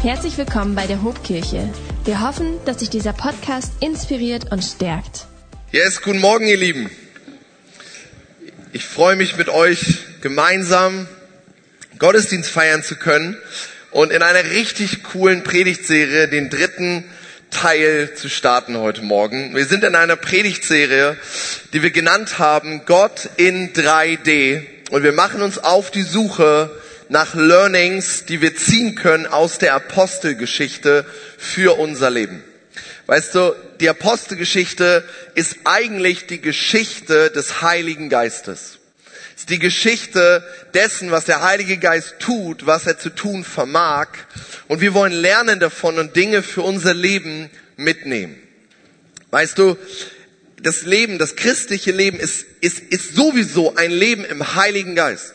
Herzlich willkommen bei der Hobkirche. Wir hoffen, dass sich dieser Podcast inspiriert und stärkt. Yes, guten Morgen, ihr Lieben. Ich freue mich mit euch gemeinsam Gottesdienst feiern zu können und in einer richtig coolen Predigtserie den dritten Teil zu starten heute Morgen. Wir sind in einer Predigtserie, die wir genannt haben Gott in 3D und wir machen uns auf die Suche nach Learnings, die wir ziehen können aus der Apostelgeschichte für unser Leben. Weißt du, die Apostelgeschichte ist eigentlich die Geschichte des Heiligen Geistes. Es ist die Geschichte dessen, was der Heilige Geist tut, was er zu tun vermag. Und wir wollen lernen davon und Dinge für unser Leben mitnehmen. Weißt du, das Leben, das christliche Leben ist, ist, ist sowieso ein Leben im Heiligen Geist.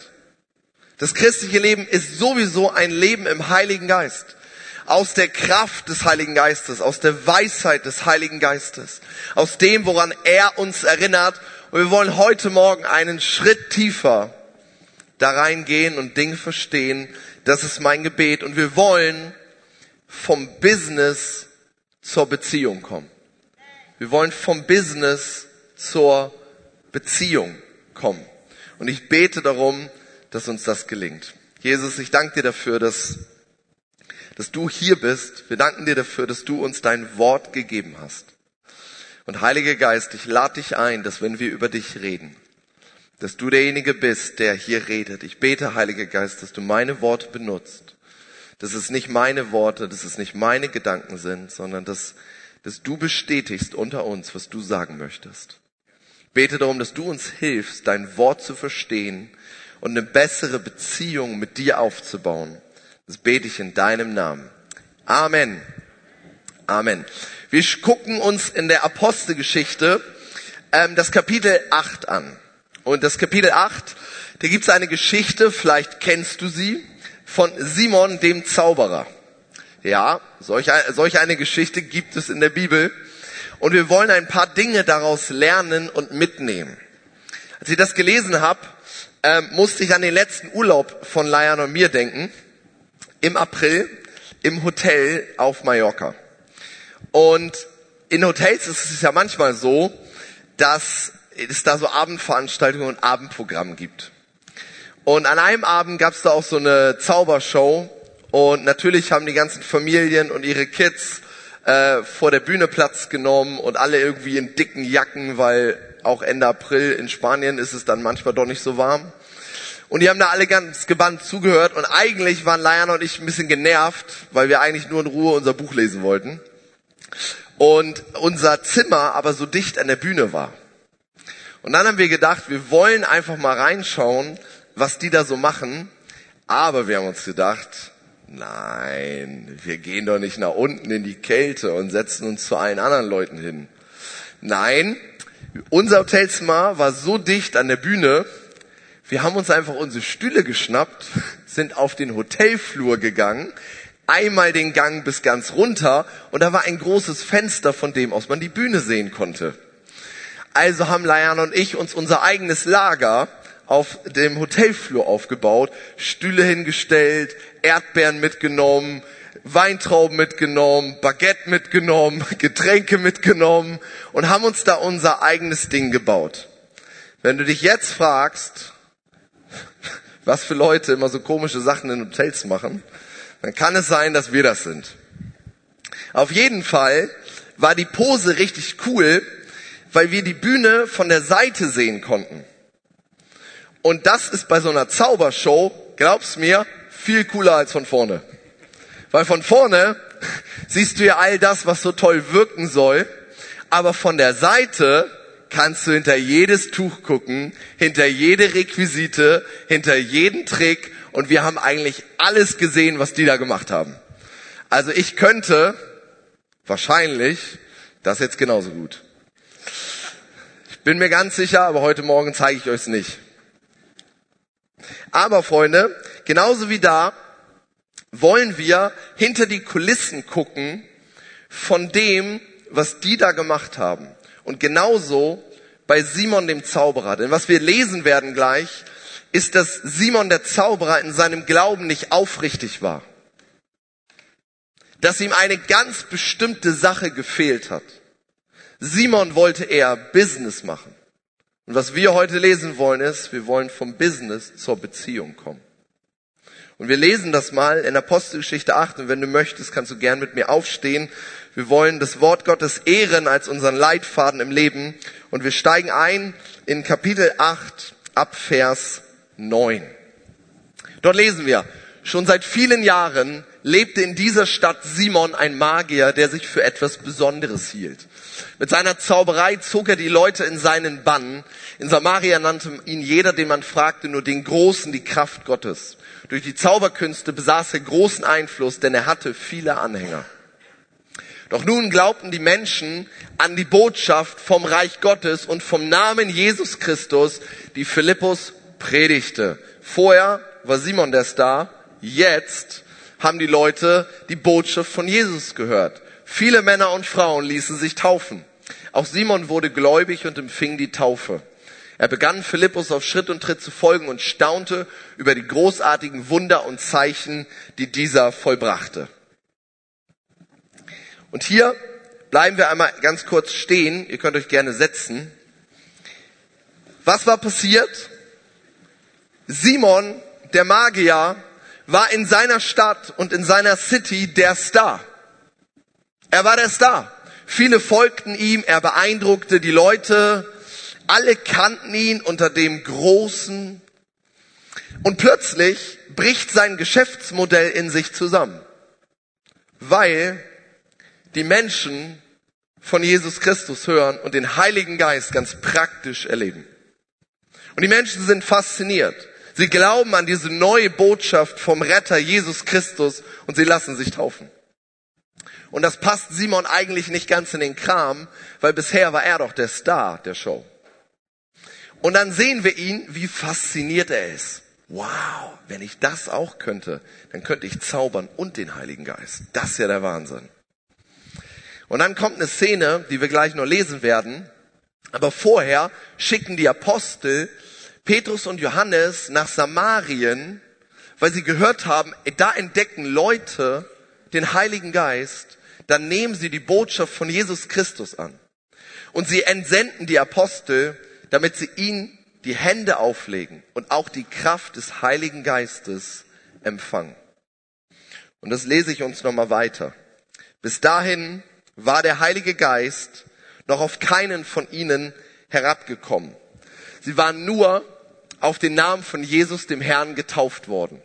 Das christliche Leben ist sowieso ein Leben im Heiligen Geist. Aus der Kraft des Heiligen Geistes, aus der Weisheit des Heiligen Geistes, aus dem, woran er uns erinnert. Und wir wollen heute Morgen einen Schritt tiefer da reingehen und Dinge verstehen. Das ist mein Gebet. Und wir wollen vom Business zur Beziehung kommen. Wir wollen vom Business zur Beziehung kommen. Und ich bete darum, dass uns das gelingt. Jesus, ich danke dir dafür, dass, dass du hier bist. Wir danken dir dafür, dass du uns dein Wort gegeben hast. Und Heiliger Geist, ich lade dich ein, dass wenn wir über dich reden, dass du derjenige bist, der hier redet. Ich bete, Heiliger Geist, dass du meine Worte benutzt. Dass es nicht meine Worte, dass es nicht meine Gedanken sind, sondern dass, dass du bestätigst unter uns, was du sagen möchtest. Ich bete darum, dass du uns hilfst, dein Wort zu verstehen, und eine bessere Beziehung mit dir aufzubauen. Das bete ich in deinem Namen. Amen. Amen. Wir gucken uns in der Apostelgeschichte ähm, das Kapitel 8 an. Und das Kapitel 8, da gibt es eine Geschichte, vielleicht kennst du sie, von Simon dem Zauberer. Ja, solch, solch eine Geschichte gibt es in der Bibel. Und wir wollen ein paar Dinge daraus lernen und mitnehmen. Als ich das gelesen habe, ähm, musste ich an den letzten Urlaub von Layan und mir denken. Im April im Hotel auf Mallorca. Und in Hotels ist es ja manchmal so, dass es da so Abendveranstaltungen und Abendprogramm gibt. Und an einem Abend gab es da auch so eine Zaubershow und natürlich haben die ganzen Familien und ihre Kids äh, vor der Bühne Platz genommen und alle irgendwie in dicken Jacken, weil auch Ende April in Spanien ist es dann manchmal doch nicht so warm. Und die haben da alle ganz gebannt zugehört und eigentlich waren Liana und ich ein bisschen genervt, weil wir eigentlich nur in Ruhe unser Buch lesen wollten. Und unser Zimmer aber so dicht an der Bühne war. Und dann haben wir gedacht, wir wollen einfach mal reinschauen, was die da so machen. Aber wir haben uns gedacht, nein, wir gehen doch nicht nach unten in die Kälte und setzen uns zu allen anderen Leuten hin. Nein, unser Hotelzimmer war so dicht an der Bühne, wir haben uns einfach unsere Stühle geschnappt, sind auf den Hotelflur gegangen, einmal den Gang bis ganz runter und da war ein großes Fenster, von dem aus man die Bühne sehen konnte. Also haben Layan und ich uns unser eigenes Lager auf dem Hotelflur aufgebaut, Stühle hingestellt, Erdbeeren mitgenommen, Weintrauben mitgenommen, Baguette mitgenommen, Getränke mitgenommen und haben uns da unser eigenes Ding gebaut. Wenn du dich jetzt fragst, was für Leute immer so komische Sachen in Hotels machen, dann kann es sein, dass wir das sind. Auf jeden Fall war die Pose richtig cool, weil wir die Bühne von der Seite sehen konnten. Und das ist bei so einer Zaubershow, glaub's mir, viel cooler als von vorne. Weil von vorne siehst du ja all das, was so toll wirken soll, aber von der Seite kannst du hinter jedes Tuch gucken, hinter jede Requisite, hinter jeden Trick und wir haben eigentlich alles gesehen, was die da gemacht haben. Also ich könnte wahrscheinlich das jetzt genauso gut. Ich bin mir ganz sicher, aber heute Morgen zeige ich euch es nicht. Aber Freunde, genauso wie da wollen wir hinter die Kulissen gucken von dem, was die da gemacht haben. Und genauso bei Simon dem Zauberer. Denn was wir lesen werden gleich, ist, dass Simon der Zauberer in seinem Glauben nicht aufrichtig war. dass ihm eine ganz bestimmte Sache gefehlt hat. Simon wollte eher Business machen. Und was wir heute lesen wollen ist, wir wollen vom Business zur Beziehung kommen. Und wir lesen das mal in Apostelgeschichte 8 und wenn du möchtest, kannst du gern mit mir aufstehen. Wir wollen das Wort Gottes ehren als unseren Leitfaden im Leben und wir steigen ein in Kapitel 8 ab Vers 9. Dort lesen wir, schon seit vielen Jahren lebte in dieser Stadt Simon ein Magier, der sich für etwas Besonderes hielt. Mit seiner Zauberei zog er die Leute in seinen Bann. In Samaria nannte ihn jeder, den man fragte, nur den Großen, die Kraft Gottes. Durch die Zauberkünste besaß er großen Einfluss, denn er hatte viele Anhänger. Doch nun glaubten die Menschen an die Botschaft vom Reich Gottes und vom Namen Jesus Christus, die Philippus predigte. Vorher war Simon der Star, jetzt haben die Leute die Botschaft von Jesus gehört. Viele Männer und Frauen ließen sich taufen. Auch Simon wurde gläubig und empfing die Taufe. Er begann Philippus auf Schritt und Tritt zu folgen und staunte über die großartigen Wunder und Zeichen, die dieser vollbrachte. Und hier bleiben wir einmal ganz kurz stehen. Ihr könnt euch gerne setzen. Was war passiert? Simon, der Magier, war in seiner Stadt und in seiner City der Star. Er war der Star. Viele folgten ihm, er beeindruckte die Leute, alle kannten ihn unter dem großen. Und plötzlich bricht sein Geschäftsmodell in sich zusammen, weil die Menschen von Jesus Christus hören und den Heiligen Geist ganz praktisch erleben. Und die Menschen sind fasziniert. Sie glauben an diese neue Botschaft vom Retter Jesus Christus und sie lassen sich taufen. Und das passt Simon eigentlich nicht ganz in den Kram, weil bisher war er doch der Star der Show. Und dann sehen wir ihn, wie fasziniert er ist. Wow, wenn ich das auch könnte, dann könnte ich zaubern und den Heiligen Geist. Das ist ja der Wahnsinn. Und dann kommt eine Szene, die wir gleich noch lesen werden. Aber vorher schicken die Apostel Petrus und Johannes nach Samarien, weil sie gehört haben, da entdecken Leute den Heiligen Geist, dann nehmen sie die Botschaft von Jesus Christus an. Und sie entsenden die Apostel, damit sie ihnen die Hände auflegen und auch die Kraft des Heiligen Geistes empfangen. Und das lese ich uns nochmal weiter. Bis dahin war der Heilige Geist noch auf keinen von ihnen herabgekommen. Sie waren nur auf den Namen von Jesus, dem Herrn, getauft worden.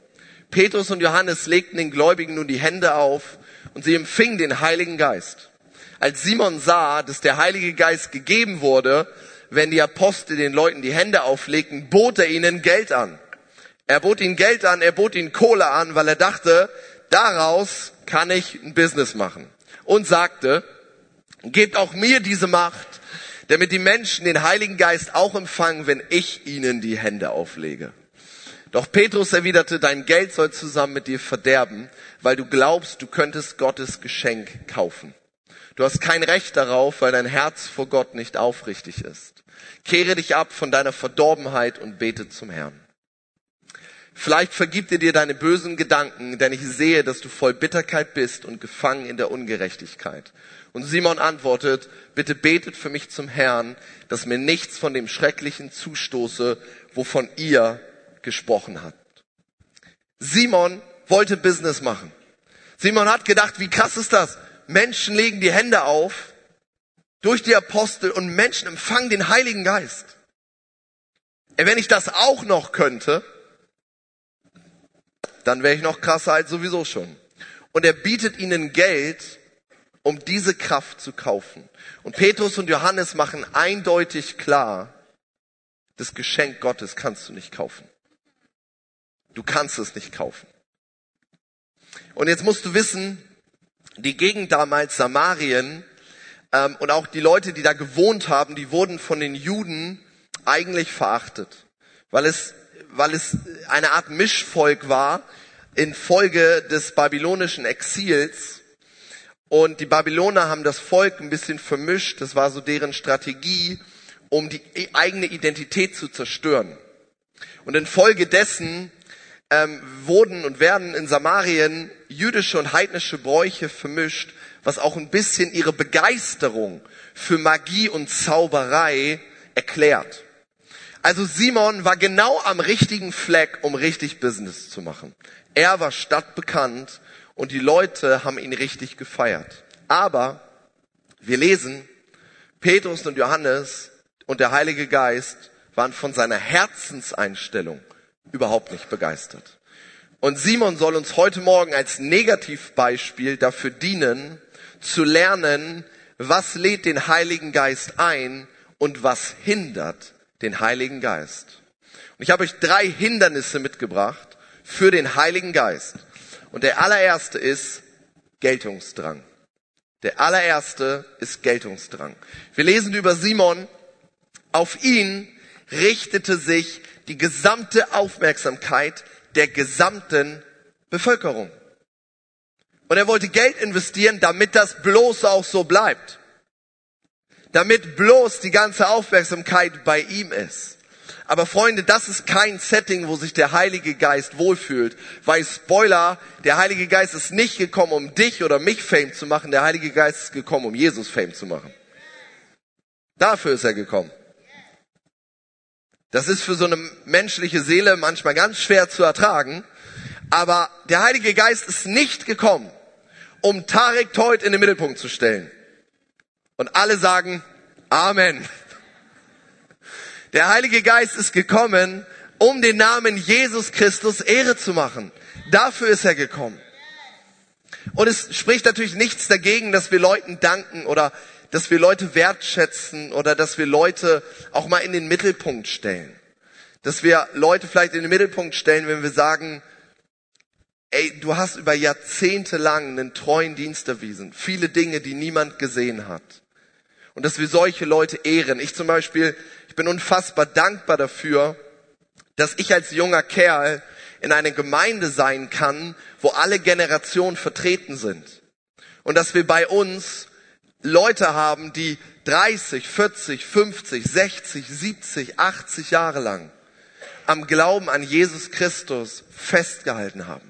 Petrus und Johannes legten den Gläubigen nun die Hände auf und sie empfingen den Heiligen Geist. Als Simon sah, dass der Heilige Geist gegeben wurde, wenn die Apostel den Leuten die Hände auflegten, bot er ihnen Geld an. Er bot ihnen Geld an, er bot ihnen Kohle an, weil er dachte, daraus kann ich ein Business machen. Und sagte, gebt auch mir diese Macht, damit die Menschen den Heiligen Geist auch empfangen, wenn ich ihnen die Hände auflege. Doch Petrus erwiderte, dein Geld soll zusammen mit dir verderben, weil du glaubst, du könntest Gottes Geschenk kaufen. Du hast kein Recht darauf, weil dein Herz vor Gott nicht aufrichtig ist. Kehre dich ab von deiner Verdorbenheit und bete zum Herrn. Vielleicht vergibt er dir deine bösen Gedanken, denn ich sehe, dass du voll Bitterkeit bist und gefangen in der Ungerechtigkeit. Und Simon antwortet, bitte betet für mich zum Herrn, dass mir nichts von dem Schrecklichen zustoße, wovon ihr gesprochen habt. Simon wollte Business machen. Simon hat gedacht, wie krass ist das? Menschen legen die Hände auf durch die Apostel und Menschen empfangen den Heiligen Geist. Wenn ich das auch noch könnte, dann wäre ich noch krasser als sowieso schon. Und er bietet ihnen Geld, um diese Kraft zu kaufen. Und Petrus und Johannes machen eindeutig klar, das Geschenk Gottes kannst du nicht kaufen. Du kannst es nicht kaufen. Und jetzt musst du wissen, die Gegend damals, Samarien, ähm, und auch die Leute, die da gewohnt haben, die wurden von den Juden eigentlich verachtet, weil es, weil es eine Art Mischvolk war infolge des babylonischen Exils. Und die Babyloner haben das Volk ein bisschen vermischt. Das war so deren Strategie, um die eigene Identität zu zerstören. Und infolgedessen ähm, wurden und werden in Samarien jüdische und heidnische Bräuche vermischt, was auch ein bisschen ihre Begeisterung für Magie und Zauberei erklärt. Also Simon war genau am richtigen Fleck, um richtig Business zu machen. Er war stadtbekannt und die Leute haben ihn richtig gefeiert. Aber wir lesen, Petrus und Johannes und der Heilige Geist waren von seiner Herzenseinstellung überhaupt nicht begeistert. Und Simon soll uns heute Morgen als Negativbeispiel dafür dienen, zu lernen, was lädt den Heiligen Geist ein und was hindert den Heiligen Geist. Und ich habe euch drei Hindernisse mitgebracht für den Heiligen Geist. Und der allererste ist Geltungsdrang. Der allererste ist Geltungsdrang. Wir lesen über Simon. Auf ihn richtete sich die gesamte Aufmerksamkeit der gesamten Bevölkerung. Und er wollte Geld investieren, damit das bloß auch so bleibt. Damit bloß die ganze Aufmerksamkeit bei ihm ist. Aber Freunde, das ist kein Setting, wo sich der Heilige Geist wohlfühlt. Weil Spoiler, der Heilige Geist ist nicht gekommen, um dich oder mich Fame zu machen. Der Heilige Geist ist gekommen, um Jesus Fame zu machen. Dafür ist er gekommen. Das ist für so eine menschliche Seele manchmal ganz schwer zu ertragen. Aber der Heilige Geist ist nicht gekommen, um Tarek Teut in den Mittelpunkt zu stellen. Und alle sagen Amen. Der Heilige Geist ist gekommen, um den Namen Jesus Christus Ehre zu machen. Dafür ist er gekommen. Und es spricht natürlich nichts dagegen, dass wir Leuten danken oder dass wir Leute wertschätzen oder dass wir Leute auch mal in den Mittelpunkt stellen. Dass wir Leute vielleicht in den Mittelpunkt stellen, wenn wir sagen, ey, du hast über Jahrzehnte lang einen treuen Dienst erwiesen. Viele Dinge, die niemand gesehen hat. Und dass wir solche Leute ehren. Ich zum Beispiel bin unfassbar dankbar dafür, dass ich als junger Kerl in einer Gemeinde sein kann, wo alle Generationen vertreten sind. Und dass wir bei uns Leute haben, die 30, 40, 50, 60, 70, 80 Jahre lang am Glauben an Jesus Christus festgehalten haben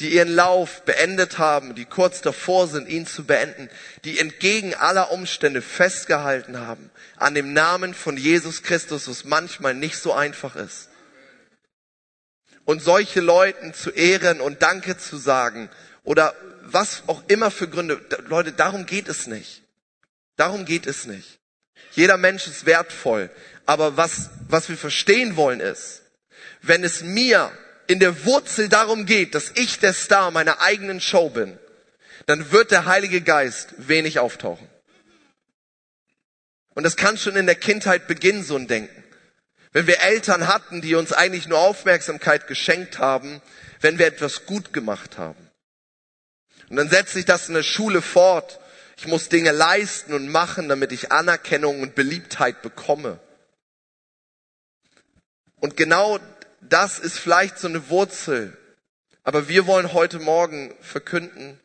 die ihren Lauf beendet haben, die kurz davor sind, ihn zu beenden, die entgegen aller Umstände festgehalten haben an dem Namen von Jesus Christus, was manchmal nicht so einfach ist. Und solche Leuten zu ehren und Danke zu sagen oder was auch immer für Gründe, Leute, darum geht es nicht. Darum geht es nicht. Jeder Mensch ist wertvoll. Aber was, was wir verstehen wollen ist, wenn es mir in der Wurzel darum geht, dass ich der Star meiner eigenen Show bin, dann wird der Heilige Geist wenig auftauchen. Und das kann schon in der Kindheit beginnen, so ein Denken. Wenn wir Eltern hatten, die uns eigentlich nur Aufmerksamkeit geschenkt haben, wenn wir etwas gut gemacht haben. Und dann setzt sich das in der Schule fort. Ich muss Dinge leisten und machen, damit ich Anerkennung und Beliebtheit bekomme. Und genau das ist vielleicht so eine Wurzel. Aber wir wollen heute Morgen verkünden,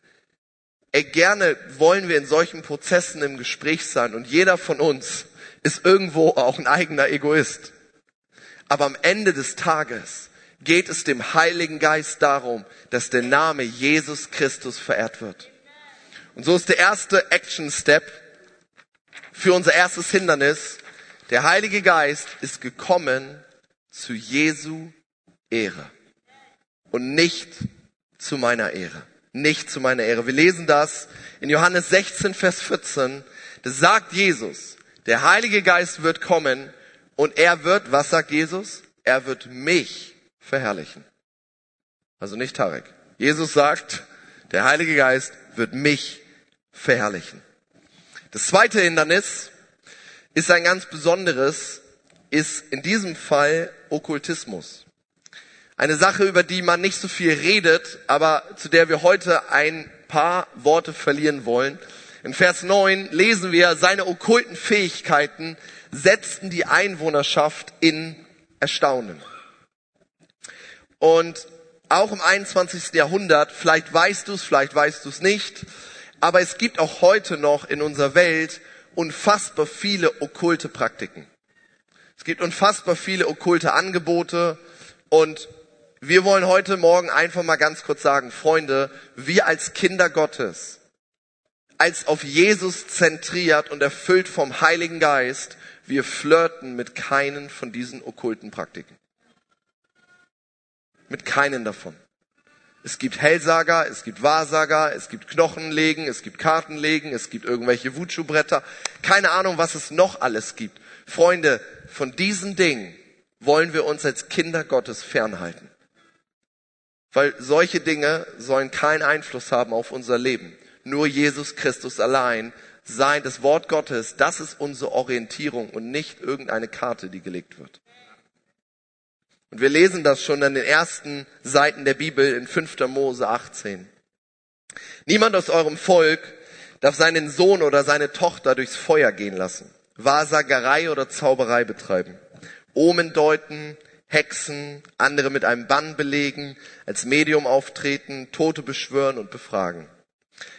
ey, gerne wollen wir in solchen Prozessen im Gespräch sein und jeder von uns ist irgendwo auch ein eigener Egoist. Aber am Ende des Tages geht es dem Heiligen Geist darum, dass der Name Jesus Christus verehrt wird. Und so ist der erste Action Step für unser erstes Hindernis. Der Heilige Geist ist gekommen, zu Jesu Ehre und nicht zu meiner Ehre. Nicht zu meiner Ehre. Wir lesen das in Johannes 16, Vers 14. Das sagt Jesus, der Heilige Geist wird kommen und er wird, was sagt Jesus? Er wird mich verherrlichen. Also nicht Tarek. Jesus sagt, der Heilige Geist wird mich verherrlichen. Das zweite Hindernis ist ein ganz besonderes ist in diesem Fall Okkultismus. Eine Sache, über die man nicht so viel redet, aber zu der wir heute ein paar Worte verlieren wollen. In Vers 9 lesen wir, seine okkulten Fähigkeiten setzten die Einwohnerschaft in Erstaunen. Und auch im 21. Jahrhundert, vielleicht weißt du es, vielleicht weißt du es nicht, aber es gibt auch heute noch in unserer Welt unfassbar viele okkulte Praktiken. Es gibt unfassbar viele okkulte Angebote und wir wollen heute Morgen einfach mal ganz kurz sagen, Freunde, wir als Kinder Gottes, als auf Jesus zentriert und erfüllt vom Heiligen Geist, wir flirten mit keinen von diesen okkulten Praktiken. Mit keinen davon. Es gibt Hellsager, es gibt Wahrsager, es gibt Knochenlegen, es gibt Kartenlegen, es gibt irgendwelche Wutschu-Bretter. Keine Ahnung, was es noch alles gibt. Freunde, von diesen Dingen wollen wir uns als Kinder Gottes fernhalten. Weil solche Dinge sollen keinen Einfluss haben auf unser Leben. Nur Jesus Christus allein, sein, das Wort Gottes, das ist unsere Orientierung und nicht irgendeine Karte, die gelegt wird. Und wir lesen das schon an den ersten Seiten der Bibel in 5. Mose 18. Niemand aus eurem Volk darf seinen Sohn oder seine Tochter durchs Feuer gehen lassen, Wahrsagerei oder Zauberei betreiben, Omen deuten, Hexen, andere mit einem Bann belegen, als Medium auftreten, Tote beschwören und befragen.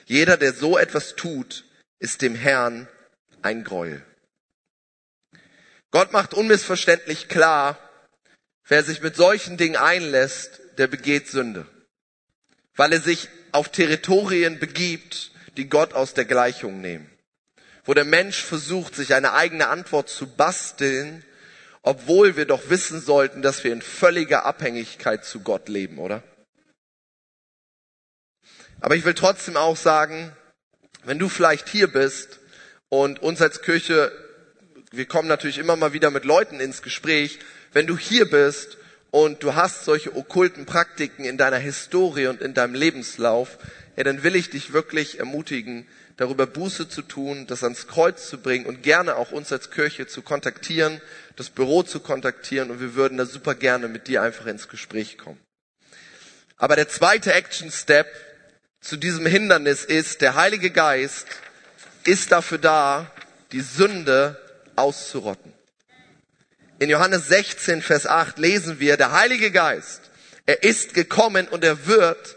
Jeder, der so etwas tut, ist dem Herrn ein Gräuel. Gott macht unmissverständlich klar, Wer sich mit solchen Dingen einlässt, der begeht Sünde, weil er sich auf Territorien begibt, die Gott aus der Gleichung nehmen, wo der Mensch versucht, sich eine eigene Antwort zu basteln, obwohl wir doch wissen sollten, dass wir in völliger Abhängigkeit zu Gott leben, oder? Aber ich will trotzdem auch sagen, wenn du vielleicht hier bist und uns als Kirche, wir kommen natürlich immer mal wieder mit Leuten ins Gespräch, wenn du hier bist und du hast solche okkulten Praktiken in deiner Historie und in deinem Lebenslauf, ja, dann will ich dich wirklich ermutigen, darüber Buße zu tun, das ans Kreuz zu bringen und gerne auch uns als Kirche zu kontaktieren, das Büro zu kontaktieren und wir würden da super gerne mit dir einfach ins Gespräch kommen. Aber der zweite Action Step zu diesem Hindernis ist, der Heilige Geist ist dafür da, die Sünde auszurotten. In Johannes 16, Vers 8 lesen wir, der Heilige Geist, er ist gekommen und er wird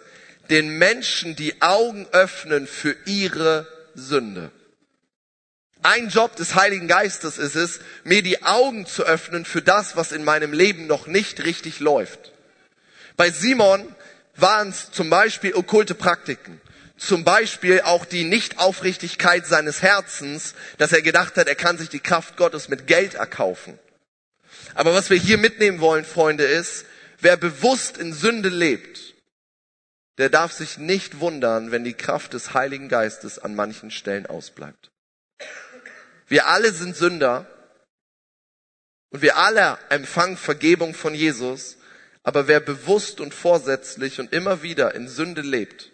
den Menschen die Augen öffnen für ihre Sünde. Ein Job des Heiligen Geistes ist es, mir die Augen zu öffnen für das, was in meinem Leben noch nicht richtig läuft. Bei Simon waren es zum Beispiel okkulte Praktiken. Zum Beispiel auch die Nichtaufrichtigkeit seines Herzens, dass er gedacht hat, er kann sich die Kraft Gottes mit Geld erkaufen. Aber was wir hier mitnehmen wollen, Freunde, ist, wer bewusst in Sünde lebt, der darf sich nicht wundern, wenn die Kraft des Heiligen Geistes an manchen Stellen ausbleibt. Wir alle sind Sünder und wir alle empfangen Vergebung von Jesus, aber wer bewusst und vorsätzlich und immer wieder in Sünde lebt,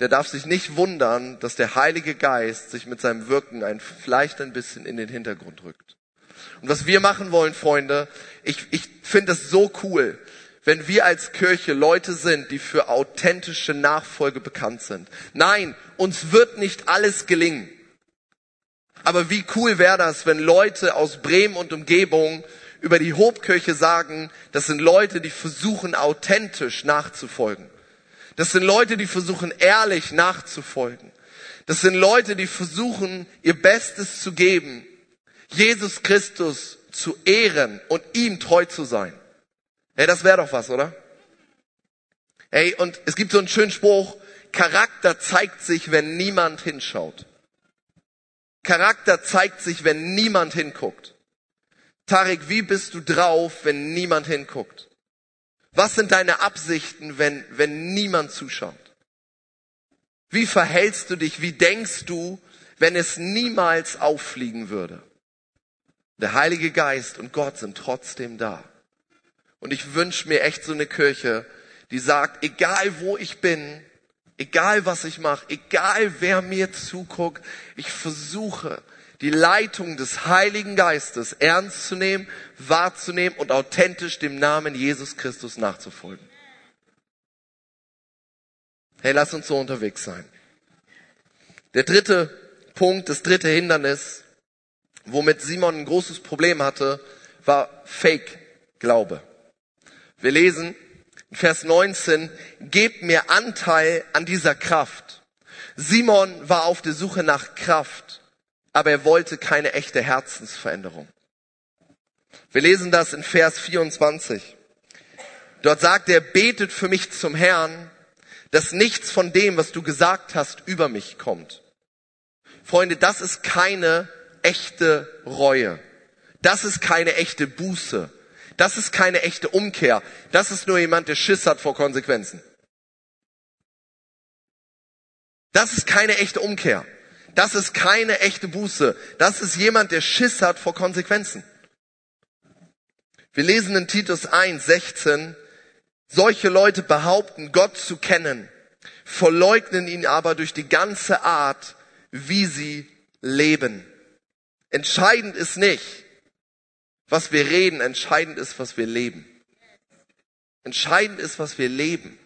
der darf sich nicht wundern, dass der Heilige Geist sich mit seinem Wirken ein, vielleicht ein bisschen in den Hintergrund rückt. Und was wir machen wollen, Freunde, ich, ich finde es so cool, wenn wir als Kirche Leute sind, die für authentische Nachfolge bekannt sind. Nein, uns wird nicht alles gelingen. Aber wie cool wäre das, wenn Leute aus Bremen und Umgebung über die Hobkirche sagen, das sind Leute, die versuchen authentisch nachzufolgen. Das sind Leute, die versuchen ehrlich nachzufolgen. Das sind Leute, die versuchen ihr Bestes zu geben, Jesus Christus zu ehren und ihm treu zu sein. Hey, das wäre doch was, oder? Hey, und es gibt so einen schönen Spruch, Charakter zeigt sich, wenn niemand hinschaut. Charakter zeigt sich, wenn niemand hinguckt. Tarek, wie bist du drauf, wenn niemand hinguckt? Was sind deine Absichten, wenn, wenn niemand zuschaut? Wie verhältst du dich, wie denkst du, wenn es niemals auffliegen würde? Der Heilige Geist und Gott sind trotzdem da. Und ich wünsche mir echt so eine Kirche, die sagt, egal wo ich bin, egal was ich mache, egal wer mir zuguckt, ich versuche die Leitung des Heiligen Geistes ernst zu nehmen, wahrzunehmen und authentisch dem Namen Jesus Christus nachzufolgen. Hey, lass uns so unterwegs sein. Der dritte Punkt, das dritte Hindernis womit Simon ein großes Problem hatte, war Fake-Glaube. Wir lesen Vers 19, gebt mir Anteil an dieser Kraft. Simon war auf der Suche nach Kraft, aber er wollte keine echte Herzensveränderung. Wir lesen das in Vers 24. Dort sagt er, betet für mich zum Herrn, dass nichts von dem, was du gesagt hast, über mich kommt. Freunde, das ist keine echte Reue. Das ist keine echte Buße. Das ist keine echte Umkehr. Das ist nur jemand, der Schiss hat vor Konsequenzen. Das ist keine echte Umkehr. Das ist keine echte Buße. Das ist jemand, der Schiss hat vor Konsequenzen. Wir lesen in Titus 1, 16, solche Leute behaupten, Gott zu kennen, verleugnen ihn aber durch die ganze Art, wie sie leben. Entscheidend ist nicht, was wir reden, entscheidend ist, was wir leben. Entscheidend ist, was wir leben.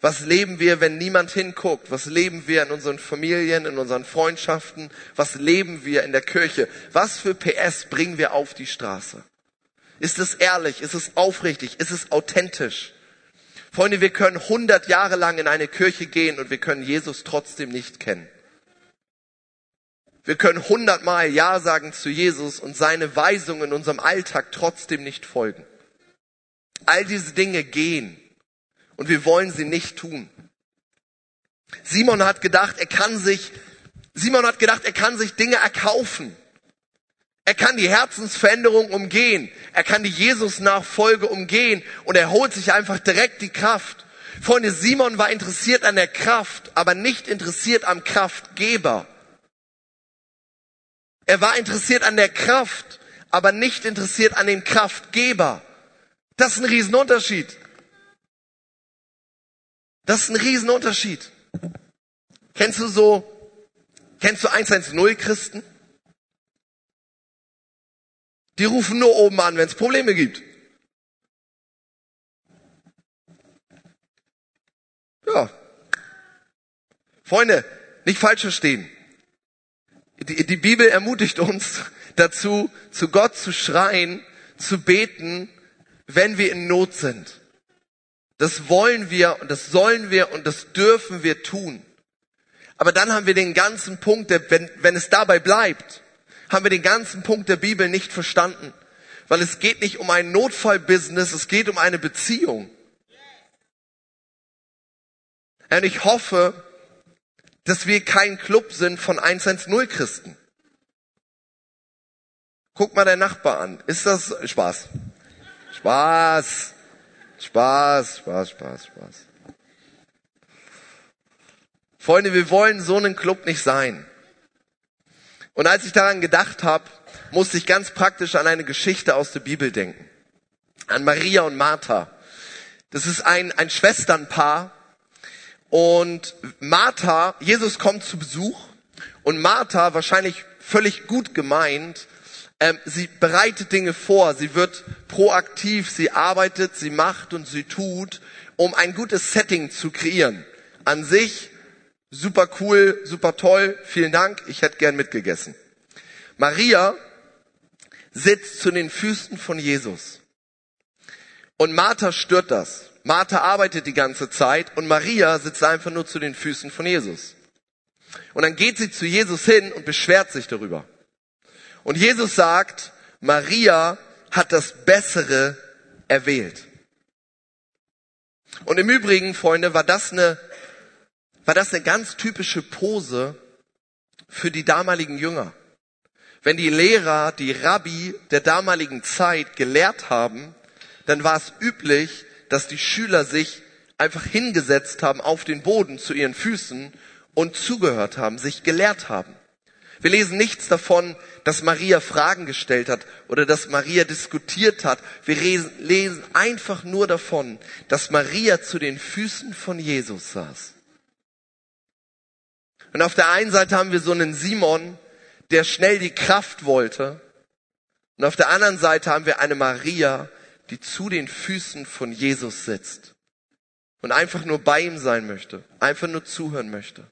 Was leben wir, wenn niemand hinguckt? Was leben wir in unseren Familien, in unseren Freundschaften? Was leben wir in der Kirche? Was für PS bringen wir auf die Straße? Ist es ehrlich? Ist es aufrichtig? Ist es authentisch? Freunde, wir können 100 Jahre lang in eine Kirche gehen und wir können Jesus trotzdem nicht kennen. Wir können hundertmal Ja sagen zu Jesus und seine Weisungen in unserem Alltag trotzdem nicht folgen. All diese Dinge gehen und wir wollen sie nicht tun. Simon hat gedacht, er kann sich, Simon hat gedacht, er kann sich Dinge erkaufen. Er kann die Herzensveränderung umgehen. Er kann die Jesus-Nachfolge umgehen und er holt sich einfach direkt die Kraft. Freunde, Simon war interessiert an der Kraft, aber nicht interessiert am Kraftgeber. Er war interessiert an der Kraft, aber nicht interessiert an dem Kraftgeber. Das ist ein Riesenunterschied. Das ist ein Riesenunterschied. Kennst du so, kennst du 110 Christen? Die rufen nur oben an, wenn es Probleme gibt. Ja. Freunde, nicht falsch verstehen. Die, die Bibel ermutigt uns dazu, zu Gott zu schreien, zu beten, wenn wir in Not sind. Das wollen wir und das sollen wir und das dürfen wir tun. Aber dann haben wir den ganzen Punkt, der, wenn, wenn es dabei bleibt, haben wir den ganzen Punkt der Bibel nicht verstanden. Weil es geht nicht um ein Notfallbusiness, es geht um eine Beziehung. Und ich hoffe, dass wir kein Club sind von 110 Christen. Guck mal deinen Nachbar an. Ist das Spaß? Spaß. Spaß, Spaß, Spaß, Spaß. Freunde, wir wollen so einen Club nicht sein. Und als ich daran gedacht habe, musste ich ganz praktisch an eine Geschichte aus der Bibel denken. An Maria und Martha. Das ist ein, ein Schwesternpaar. Und Martha, Jesus kommt zu Besuch. Und Martha, wahrscheinlich völlig gut gemeint, ähm, sie bereitet Dinge vor. Sie wird proaktiv. Sie arbeitet, sie macht und sie tut, um ein gutes Setting zu kreieren. An sich Super cool, super toll, vielen Dank, ich hätte gern mitgegessen. Maria sitzt zu den Füßen von Jesus. Und Martha stört das. Martha arbeitet die ganze Zeit und Maria sitzt einfach nur zu den Füßen von Jesus. Und dann geht sie zu Jesus hin und beschwert sich darüber. Und Jesus sagt, Maria hat das Bessere erwählt. Und im Übrigen, Freunde, war das eine war das eine ganz typische Pose für die damaligen Jünger. Wenn die Lehrer, die Rabbi der damaligen Zeit gelehrt haben, dann war es üblich, dass die Schüler sich einfach hingesetzt haben auf den Boden zu ihren Füßen und zugehört haben, sich gelehrt haben. Wir lesen nichts davon, dass Maria Fragen gestellt hat oder dass Maria diskutiert hat. Wir lesen einfach nur davon, dass Maria zu den Füßen von Jesus saß. Und auf der einen Seite haben wir so einen Simon, der schnell die Kraft wollte. Und auf der anderen Seite haben wir eine Maria, die zu den Füßen von Jesus sitzt und einfach nur bei ihm sein möchte, einfach nur zuhören möchte,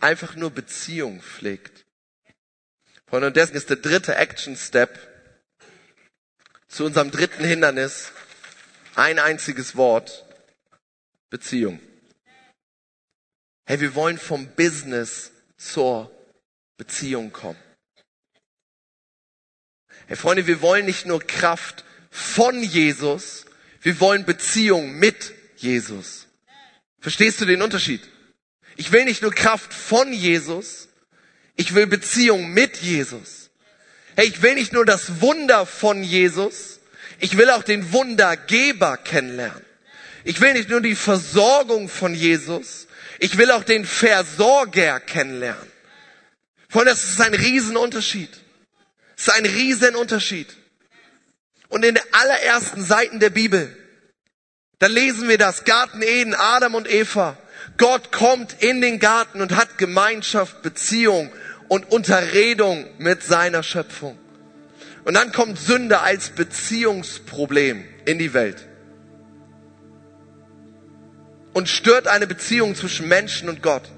einfach nur Beziehung pflegt. Und dessen ist der dritte Action Step zu unserem dritten Hindernis ein einziges Wort, Beziehung. Hey, wir wollen vom Business zur Beziehung kommen. Hey Freunde, wir wollen nicht nur Kraft von Jesus, Wir wollen Beziehung mit Jesus. Verstehst du den Unterschied? Ich will nicht nur Kraft von Jesus, ich will Beziehung mit Jesus. Hey, ich will nicht nur das Wunder von Jesus, ich will auch den Wundergeber kennenlernen. Ich will nicht nur die Versorgung von Jesus, ich will auch den Versorger kennenlernen. Freunde, das ist ein Riesenunterschied. Das ist ein Riesenunterschied. Und in den allerersten Seiten der Bibel, da lesen wir das Garten Eden, Adam und Eva. Gott kommt in den Garten und hat Gemeinschaft, Beziehung und Unterredung mit seiner Schöpfung. Und dann kommt Sünde als Beziehungsproblem in die Welt und stört eine Beziehung zwischen Menschen und Gott.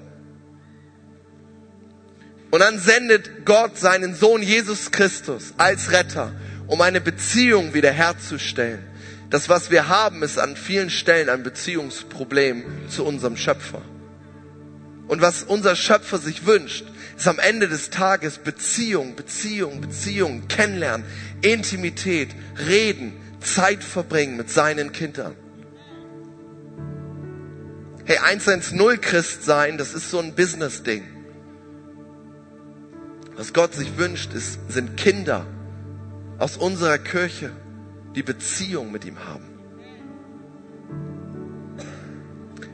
Und dann sendet Gott seinen Sohn Jesus Christus als Retter, um eine Beziehung wiederherzustellen. Das, was wir haben, ist an vielen Stellen ein Beziehungsproblem zu unserem Schöpfer. Und was unser Schöpfer sich wünscht, ist am Ende des Tages Beziehung, Beziehung, Beziehung, Kennenlernen, Intimität, Reden, Zeit verbringen mit seinen Kindern. Hey, 110 Christ sein, das ist so ein Business-Ding. Was Gott sich wünscht, ist, sind Kinder aus unserer Kirche, die Beziehung mit ihm haben.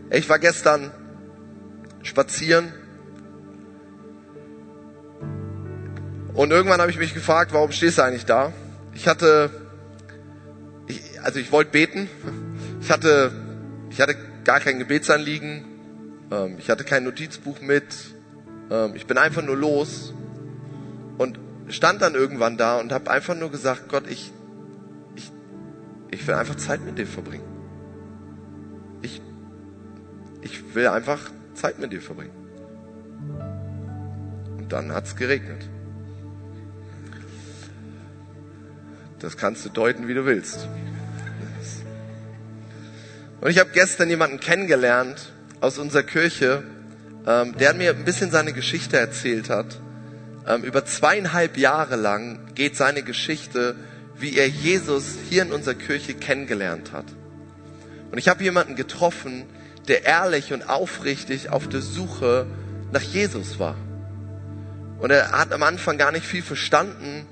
Ich war gestern spazieren und irgendwann habe ich mich gefragt, warum stehst du eigentlich da? Ich hatte, ich, also ich wollte beten. Ich hatte, ich hatte gar kein Gebetsanliegen. Ähm, ich hatte kein Notizbuch mit. Ähm, ich bin einfach nur los und stand dann irgendwann da und habe einfach nur gesagt, Gott, ich, ich, ich will einfach Zeit mit dir verbringen. Ich, ich will einfach Zeit mit dir verbringen. Und dann hat's geregnet. Das kannst du deuten, wie du willst. Und ich habe gestern jemanden kennengelernt aus unserer Kirche, ähm, der mir ein bisschen seine Geschichte erzählt hat. Ähm, über zweieinhalb Jahre lang geht seine Geschichte, wie er Jesus hier in unserer Kirche kennengelernt hat. Und ich habe jemanden getroffen, der ehrlich und aufrichtig auf der Suche nach Jesus war. Und er hat am Anfang gar nicht viel verstanden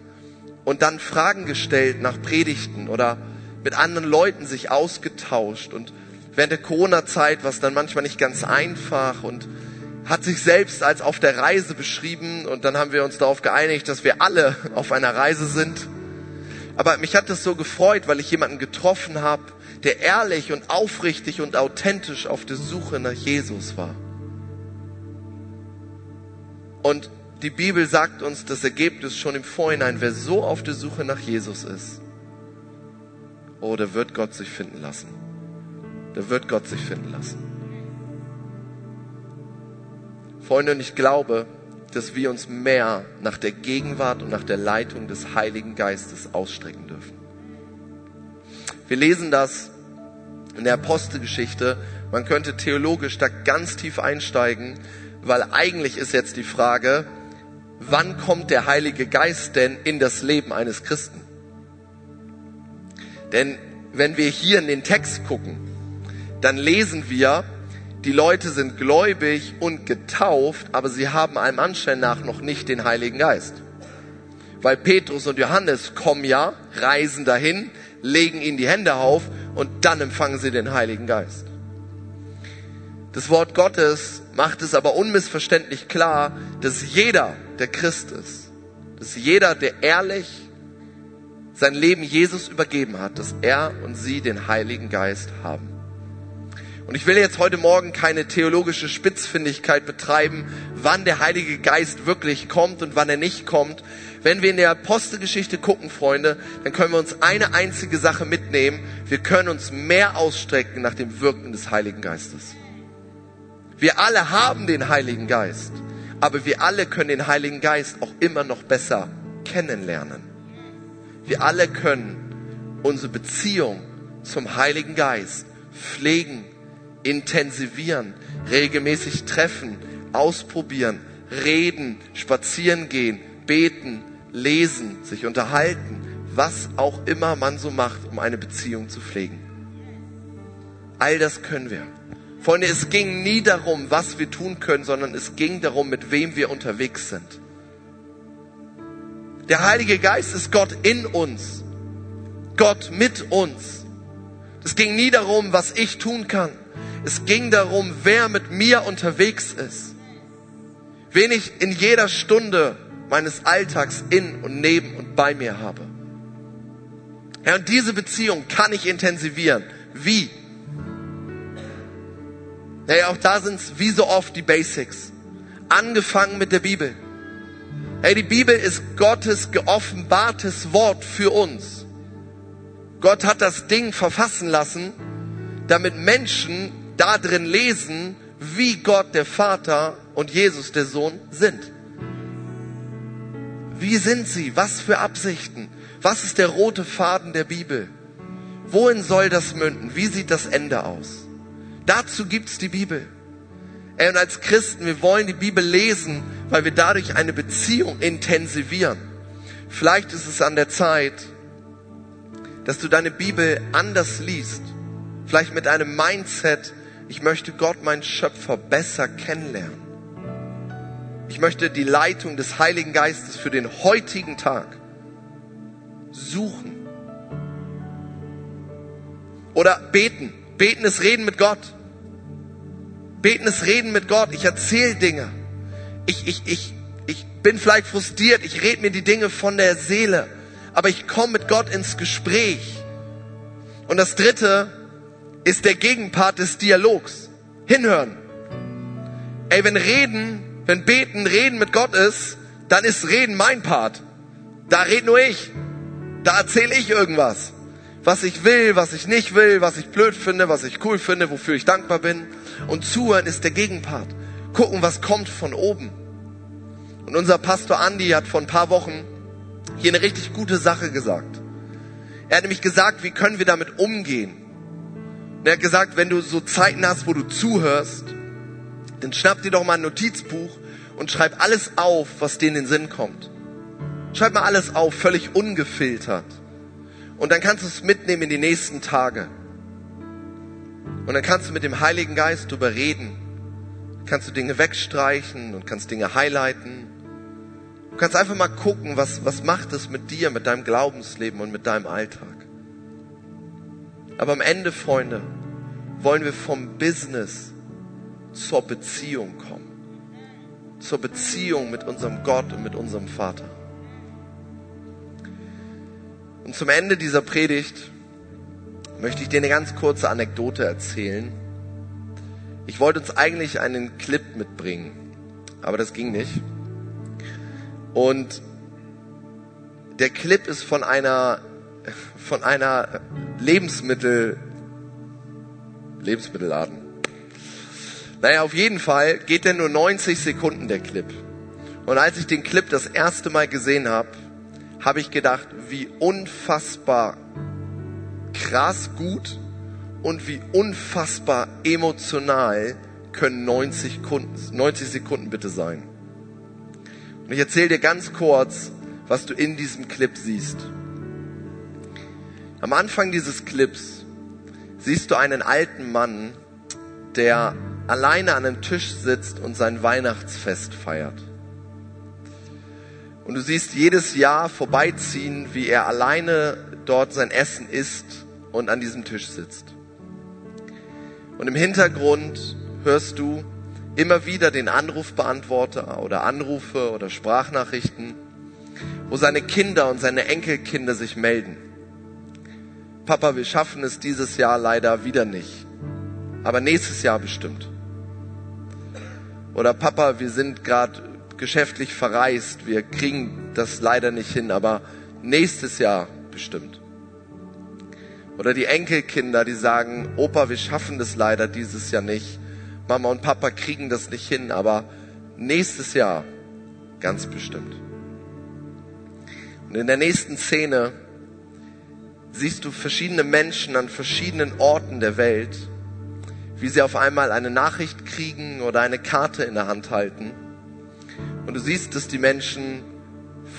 und dann Fragen gestellt nach Predigten oder mit anderen Leuten sich ausgetauscht und während der Corona-Zeit war es dann manchmal nicht ganz einfach und hat sich selbst als auf der Reise beschrieben und dann haben wir uns darauf geeinigt, dass wir alle auf einer Reise sind. Aber mich hat das so gefreut, weil ich jemanden getroffen habe, der ehrlich und aufrichtig und authentisch auf der Suche nach Jesus war. Und die Bibel sagt uns das Ergebnis schon im Vorhinein, wer so auf der Suche nach Jesus ist, oh, wird Gott sich finden lassen. Da wird Gott sich finden lassen. Freunde, und ich glaube, dass wir uns mehr nach der Gegenwart und nach der Leitung des Heiligen Geistes ausstrecken dürfen. Wir lesen das in der Apostelgeschichte. Man könnte theologisch da ganz tief einsteigen, weil eigentlich ist jetzt die Frage, wann kommt der Heilige Geist denn in das Leben eines Christen? Denn wenn wir hier in den Text gucken, dann lesen wir, die Leute sind gläubig und getauft, aber sie haben einem Anschein nach noch nicht den Heiligen Geist. Weil Petrus und Johannes kommen ja, reisen dahin, legen ihnen die Hände auf und dann empfangen sie den Heiligen Geist. Das Wort Gottes macht es aber unmissverständlich klar, dass jeder, der Christ ist, dass jeder, der ehrlich sein Leben Jesus übergeben hat, dass er und sie den Heiligen Geist haben. Und ich will jetzt heute Morgen keine theologische Spitzfindigkeit betreiben, wann der Heilige Geist wirklich kommt und wann er nicht kommt. Wenn wir in der Apostelgeschichte gucken, Freunde, dann können wir uns eine einzige Sache mitnehmen. Wir können uns mehr ausstrecken nach dem Wirken des Heiligen Geistes. Wir alle haben den Heiligen Geist, aber wir alle können den Heiligen Geist auch immer noch besser kennenlernen. Wir alle können unsere Beziehung zum Heiligen Geist pflegen, intensivieren, regelmäßig treffen, ausprobieren, reden, spazieren gehen, beten, lesen, sich unterhalten, was auch immer man so macht, um eine Beziehung zu pflegen. All das können wir. Freunde, es ging nie darum, was wir tun können, sondern es ging darum, mit wem wir unterwegs sind. Der Heilige Geist ist Gott in uns. Gott mit uns. Es ging nie darum, was ich tun kann. Es ging darum, wer mit mir unterwegs ist. Wen ich in jeder Stunde meines Alltags in und neben und bei mir habe. Ja, und diese Beziehung kann ich intensivieren. Wie? Naja, auch da sind es wie so oft die Basics. Angefangen mit der Bibel. Hey, die Bibel ist Gottes geoffenbartes Wort für uns. Gott hat das Ding verfassen lassen, damit Menschen da drin lesen, wie Gott der Vater und Jesus der Sohn sind. Wie sind sie? Was für Absichten? Was ist der rote Faden der Bibel? Wohin soll das münden? Wie sieht das Ende aus? Dazu gibt's die Bibel. Ey, und als Christen, wir wollen die Bibel lesen, weil wir dadurch eine Beziehung intensivieren. Vielleicht ist es an der Zeit, dass du deine Bibel anders liest. Vielleicht mit einem Mindset, ich möchte Gott, meinen Schöpfer, besser kennenlernen. Ich möchte die Leitung des Heiligen Geistes für den heutigen Tag suchen. Oder beten. Beten ist Reden mit Gott. Beten ist Reden mit Gott. Ich erzähle Dinge. Ich, ich, ich, ich bin vielleicht frustriert. Ich rede mir die Dinge von der Seele. Aber ich komme mit Gott ins Gespräch. Und das dritte ist der Gegenpart des Dialogs. Hinhören. Ey, wenn Reden, wenn Beten Reden mit Gott ist, dann ist Reden mein Part. Da red nur ich. Da erzähle ich irgendwas. Was ich will, was ich nicht will, was ich blöd finde, was ich cool finde, wofür ich dankbar bin. Und zuhören ist der Gegenpart. Gucken, was kommt von oben. Und unser Pastor Andy hat vor ein paar Wochen hier eine richtig gute Sache gesagt. Er hat nämlich gesagt, wie können wir damit umgehen? Und er hat gesagt, wenn du so Zeiten hast, wo du zuhörst, dann schnapp dir doch mal ein Notizbuch und schreib alles auf, was dir in den Sinn kommt. Schreib mal alles auf, völlig ungefiltert. Und dann kannst du es mitnehmen in die nächsten Tage. Und dann kannst du mit dem Heiligen Geist drüber reden. Kannst du Dinge wegstreichen und kannst Dinge highlighten. Du kannst einfach mal gucken, was, was macht es mit dir, mit deinem Glaubensleben und mit deinem Alltag. Aber am Ende, Freunde, wollen wir vom Business zur Beziehung kommen. Zur Beziehung mit unserem Gott und mit unserem Vater. Und zum Ende dieser Predigt möchte ich dir eine ganz kurze Anekdote erzählen. Ich wollte uns eigentlich einen Clip mitbringen, aber das ging nicht. Und der Clip ist von einer, von einer Lebensmittel, Lebensmittelladen. Naja, auf jeden Fall geht der nur 90 Sekunden, der Clip. Und als ich den Clip das erste Mal gesehen habe, habe ich gedacht, wie unfassbar krass gut und wie unfassbar emotional können 90 Sekunden, 90 Sekunden bitte sein. Und ich erzähle dir ganz kurz, was du in diesem Clip siehst. Am Anfang dieses Clips siehst du einen alten Mann, der alleine an einem Tisch sitzt und sein Weihnachtsfest feiert. Und du siehst jedes Jahr vorbeiziehen, wie er alleine dort sein Essen isst und an diesem Tisch sitzt. Und im Hintergrund hörst du immer wieder den Anrufbeantworter oder Anrufe oder Sprachnachrichten, wo seine Kinder und seine Enkelkinder sich melden. Papa, wir schaffen es dieses Jahr leider wieder nicht, aber nächstes Jahr bestimmt. Oder Papa, wir sind gerade geschäftlich verreist, wir kriegen das leider nicht hin, aber nächstes Jahr bestimmt. Oder die Enkelkinder, die sagen, Opa, wir schaffen das leider dieses Jahr nicht. Mama und Papa kriegen das nicht hin, aber nächstes Jahr ganz bestimmt. Und in der nächsten Szene siehst du verschiedene Menschen an verschiedenen Orten der Welt, wie sie auf einmal eine Nachricht kriegen oder eine Karte in der Hand halten und du siehst, dass die Menschen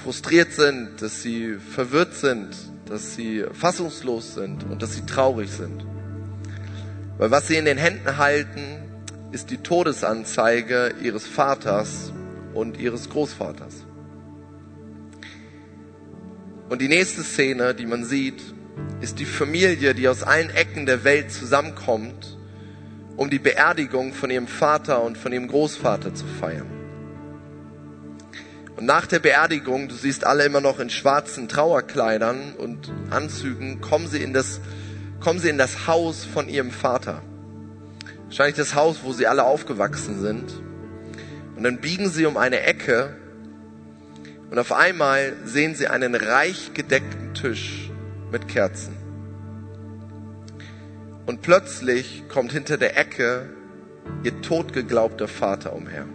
frustriert sind, dass sie verwirrt sind, dass sie fassungslos sind und dass sie traurig sind. Weil was sie in den Händen halten, ist die Todesanzeige ihres Vaters und ihres Großvaters. Und die nächste Szene, die man sieht, ist die Familie, die aus allen Ecken der Welt zusammenkommt, um die Beerdigung von ihrem Vater und von ihrem Großvater zu feiern. Und nach der Beerdigung, du siehst alle immer noch in schwarzen Trauerkleidern und Anzügen, kommen sie in das, kommen sie in das Haus von ihrem Vater. Wahrscheinlich das Haus, wo sie alle aufgewachsen sind. Und dann biegen sie um eine Ecke und auf einmal sehen sie einen reich gedeckten Tisch mit Kerzen. Und plötzlich kommt hinter der Ecke ihr totgeglaubter Vater umher.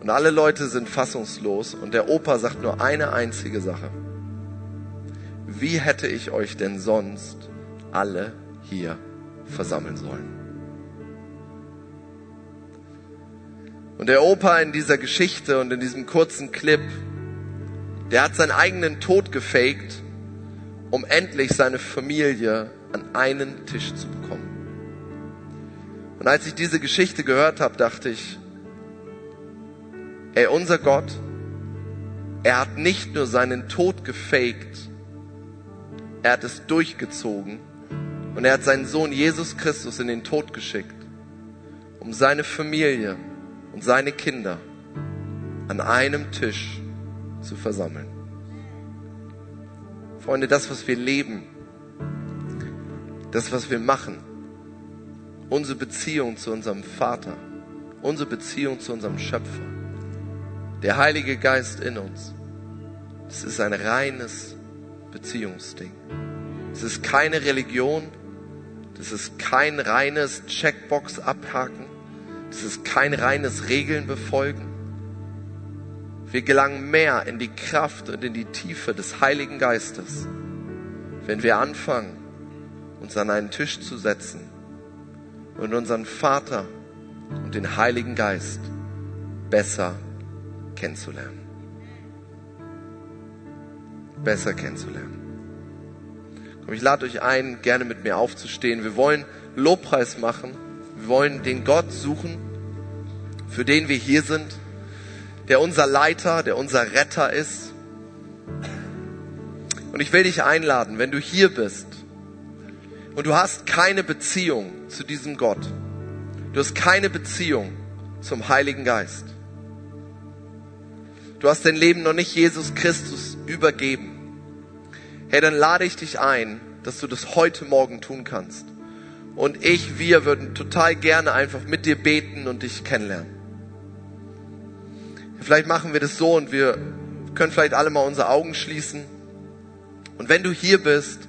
Und alle Leute sind fassungslos und der Opa sagt nur eine einzige Sache. Wie hätte ich euch denn sonst alle hier versammeln sollen? Und der Opa in dieser Geschichte und in diesem kurzen Clip, der hat seinen eigenen Tod gefaked, um endlich seine Familie an einen Tisch zu bekommen. Und als ich diese Geschichte gehört habe, dachte ich, ey, unser Gott, er hat nicht nur seinen Tod gefaked, er hat es durchgezogen und er hat seinen Sohn Jesus Christus in den Tod geschickt, um seine Familie und seine Kinder an einem Tisch zu versammeln. Freunde, das, was wir leben, das, was wir machen, unsere Beziehung zu unserem Vater, unsere Beziehung zu unserem Schöpfer, der Heilige Geist in uns, das ist ein reines Beziehungsding. Es ist keine Religion, das ist kein reines Checkbox abhaken, das ist kein reines Regeln befolgen. Wir gelangen mehr in die Kraft und in die Tiefe des Heiligen Geistes, wenn wir anfangen, uns an einen Tisch zu setzen und unseren Vater und den Heiligen Geist besser kennenzulernen. Besser kennenzulernen. Komm, ich lade euch ein, gerne mit mir aufzustehen. Wir wollen Lobpreis machen. Wir wollen den Gott suchen, für den wir hier sind, der unser Leiter, der unser Retter ist. Und ich will dich einladen, wenn du hier bist und du hast keine Beziehung zu diesem Gott, du hast keine Beziehung zum Heiligen Geist, du hast dein Leben noch nicht Jesus Christus übergeben, hey, dann lade ich dich ein, dass du das heute Morgen tun kannst und ich, wir würden total gerne einfach mit dir beten und dich kennenlernen. Vielleicht machen wir das so und wir können vielleicht alle mal unsere Augen schließen. Und wenn du hier bist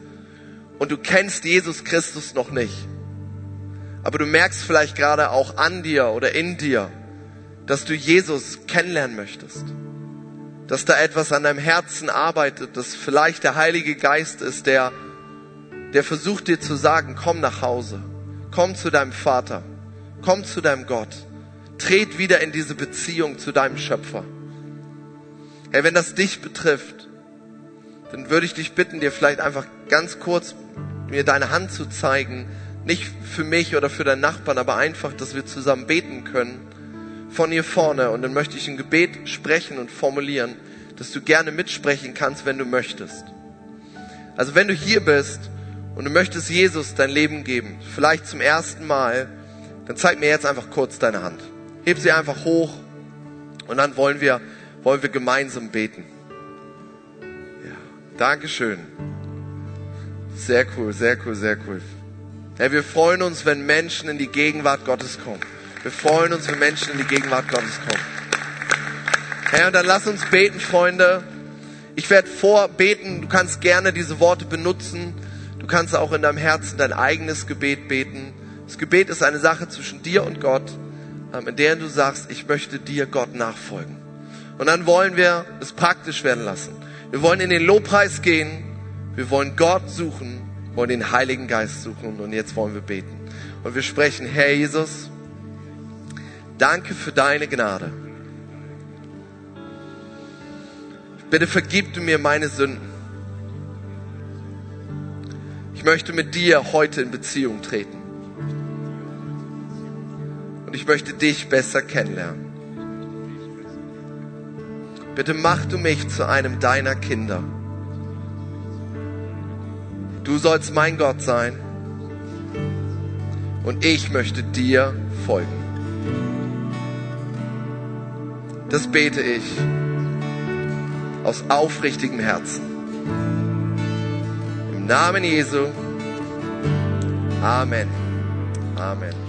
und du kennst Jesus Christus noch nicht, aber du merkst vielleicht gerade auch an dir oder in dir, dass du Jesus kennenlernen möchtest, dass da etwas an deinem Herzen arbeitet, dass vielleicht der Heilige Geist ist, der der versucht dir zu sagen, komm nach Hause, komm zu deinem Vater, komm zu deinem Gott, tret wieder in diese Beziehung zu deinem Schöpfer. Hey, wenn das dich betrifft, dann würde ich dich bitten, dir vielleicht einfach ganz kurz mir deine Hand zu zeigen, nicht für mich oder für deinen Nachbarn, aber einfach, dass wir zusammen beten können von hier vorne und dann möchte ich ein Gebet sprechen und formulieren, dass du gerne mitsprechen kannst, wenn du möchtest. Also wenn du hier bist und du möchtest Jesus dein Leben geben, vielleicht zum ersten Mal, dann zeig mir jetzt einfach kurz deine Hand. Heb sie einfach hoch und dann wollen wir, wollen wir gemeinsam beten. Ja, Dankeschön. Sehr cool, sehr cool, sehr cool. Ja, wir freuen uns, wenn Menschen in die Gegenwart Gottes kommen. Wir freuen uns, wenn Menschen in die Gegenwart Gottes kommen. Herr, und dann lass uns beten, Freunde. Ich werde vorbeten. Du kannst gerne diese Worte benutzen kannst auch in deinem Herzen dein eigenes Gebet beten. Das Gebet ist eine Sache zwischen dir und Gott, in der du sagst, ich möchte dir Gott nachfolgen. Und dann wollen wir es praktisch werden lassen. Wir wollen in den Lobpreis gehen. Wir wollen Gott suchen, wollen den Heiligen Geist suchen und jetzt wollen wir beten. Und wir sprechen, Herr Jesus, danke für deine Gnade. Bitte vergib du mir meine Sünden. Ich möchte mit dir heute in Beziehung treten. Und ich möchte dich besser kennenlernen. Bitte mach du mich zu einem deiner Kinder. Du sollst mein Gott sein und ich möchte dir folgen. Das bete ich aus aufrichtigem Herzen. Im Namen Jesu. Amen. Amen.